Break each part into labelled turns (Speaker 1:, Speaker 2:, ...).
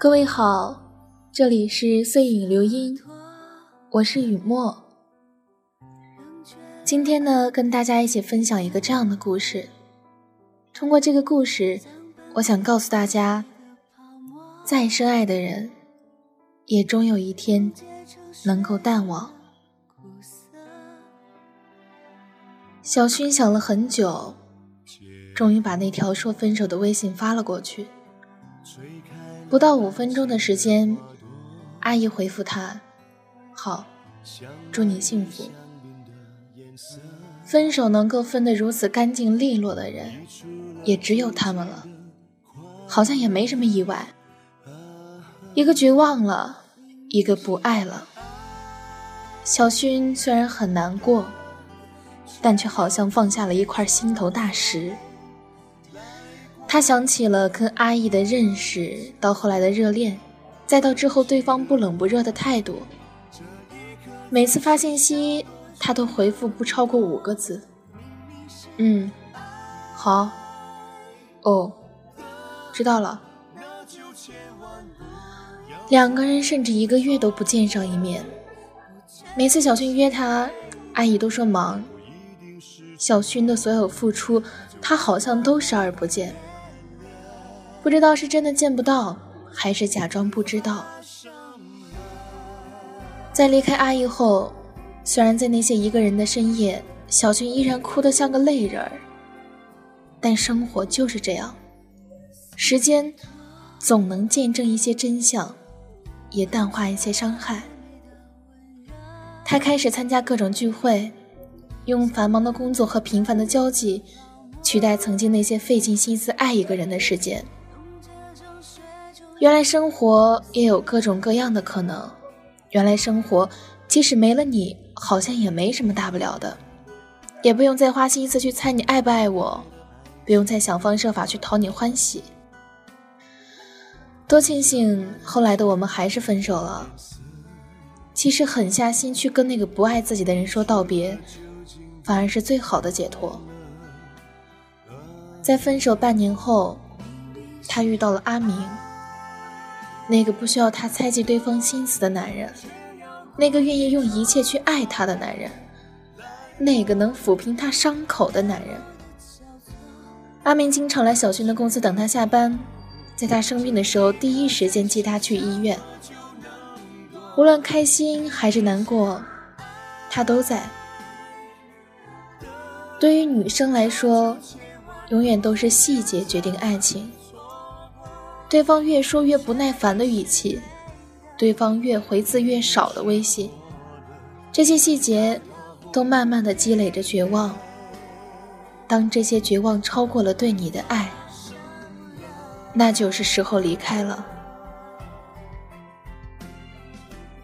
Speaker 1: 各位好，这里是碎影流音，我是雨墨。今天呢，跟大家一起分享一个这样的故事。通过这个故事，我想告诉大家，再深爱的人，也终有一天能够淡忘。小薰想了很久，终于把那条说分手的微信发了过去。不到五分钟的时间，阿姨回复他：“好，祝你幸福。”分手能够分得如此干净利落的人，也只有他们了。好像也没什么意外。一个绝望了，一个不爱了。小薰虽然很难过，但却好像放下了一块心头大石。他想起了跟阿义的认识，到后来的热恋，再到之后对方不冷不热的态度。每次发信息，他都回复不超过五个字：“嗯，好，哦，知道了。”两个人甚至一个月都不见上一面。每次小薰约他，阿姨都说忙。小薰的所有付出，他好像都视而不见。不知道是真的见不到，还是假装不知道。在离开阿姨后，虽然在那些一个人的深夜，小薰依然哭得像个泪人儿，但生活就是这样，时间总能见证一些真相，也淡化一些伤害。他开始参加各种聚会，用繁忙的工作和频繁的交际，取代曾经那些费尽心思爱一个人的时间。原来生活也有各种各样的可能，原来生活即使没了你，好像也没什么大不了的，也不用再花心思去猜你爱不爱我，不用再想方设法去讨你欢喜。多庆幸后来的我们还是分手了。其实狠下心去跟那个不爱自己的人说道别，反而是最好的解脱。在分手半年后，他遇到了阿明。那个不需要他猜忌对方心思的男人，那个愿意用一切去爱他的男人，那个能抚平他伤口的男人。阿明经常来小薰的公司等他下班，在他生病的时候第一时间接他去医院。无论开心还是难过，他都在。对于女生来说，永远都是细节决定爱情。对方越说越不耐烦的语气，对方越回字越少的微信，这些细节都慢慢的积累着绝望。当这些绝望超过了对你的爱，那就是时候离开了。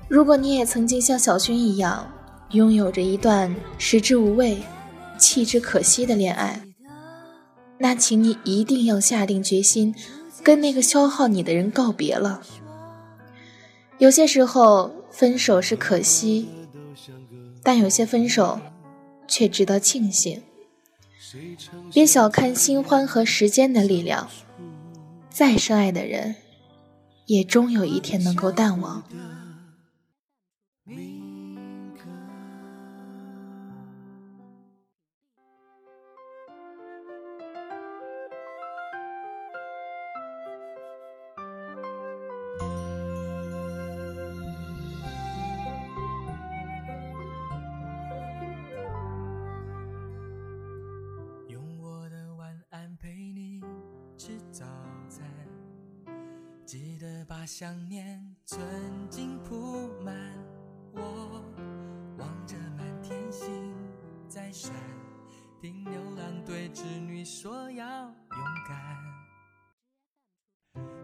Speaker 1: 如果你也曾经像小薰一样，拥有着一段食之无味、弃之可惜的恋爱，那请你一定要下定决心。跟那个消耗你的人告别了。有些时候，分手是可惜，但有些分手却值得庆幸。别小看新欢和时间的力量，再深爱的人，也终有一天能够淡忘。
Speaker 2: 把想念存进铺满，我望着满天星在闪，听牛郎对织女说要勇敢。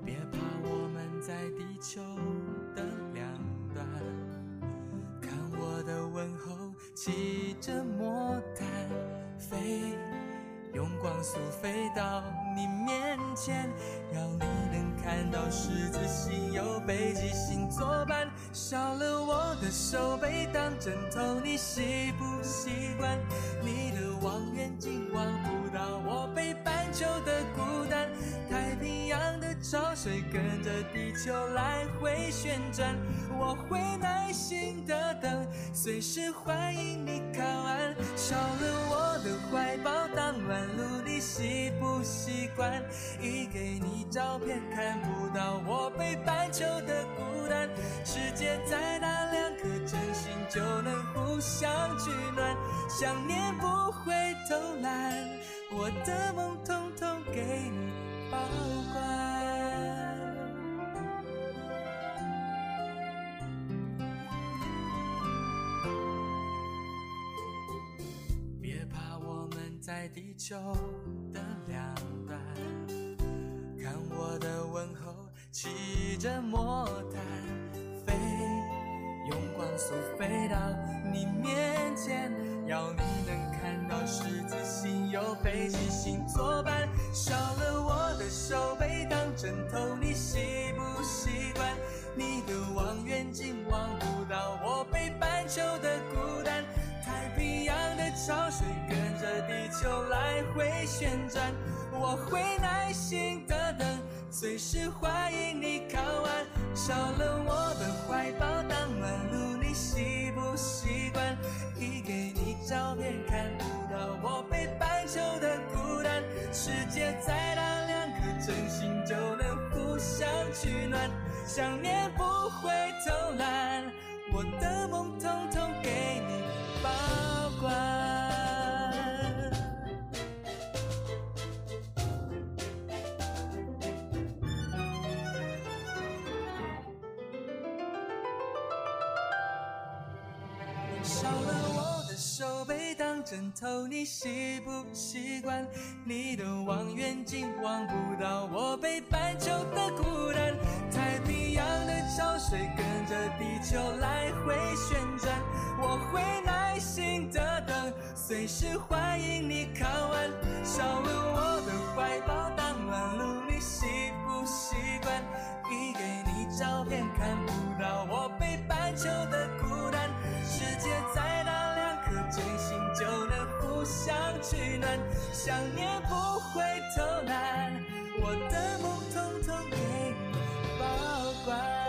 Speaker 2: 别怕，我们在地球的两端，看我的问候，骑着速飞到你面前，让你能看到十字星有北极星作伴。少了我的手背当枕头，你习不习惯？你的望远镜望不到我北半球的孤单。太平洋的。潮水跟着地球来回旋转，我会耐心的等，随时欢迎你靠岸。少了我的怀抱当暖炉，你习不习惯？一给你照片看不到我北半球的孤单。世界再大，两颗真心就能互相取暖，想念不会偷懒，我的梦统统给你保管。在地球的两端，看我的问候，骑着魔毯飞，用光速飞到你面前，要你能看到十字星有北极星作伴。少了我的手背当枕头，你习不习惯？你的望远镜望不到我北半球的孤单。太平洋的潮水跟就来回旋转，我会耐心的等，随时欢迎你靠岸。少了我的怀抱当暖炉，你习不习惯？一给你照片看不到我北半球的孤单。世界再大，两颗真心就能互相取暖，想念不会偷懒，我的梦统统给你保管。少了我的手背当枕头，你习不习惯？你的望远镜望不到我北半球的孤单。太平洋的潮水跟着地球来回旋转，我会耐心的等，随时欢迎你想念不会偷懒，我的梦统统给你保管。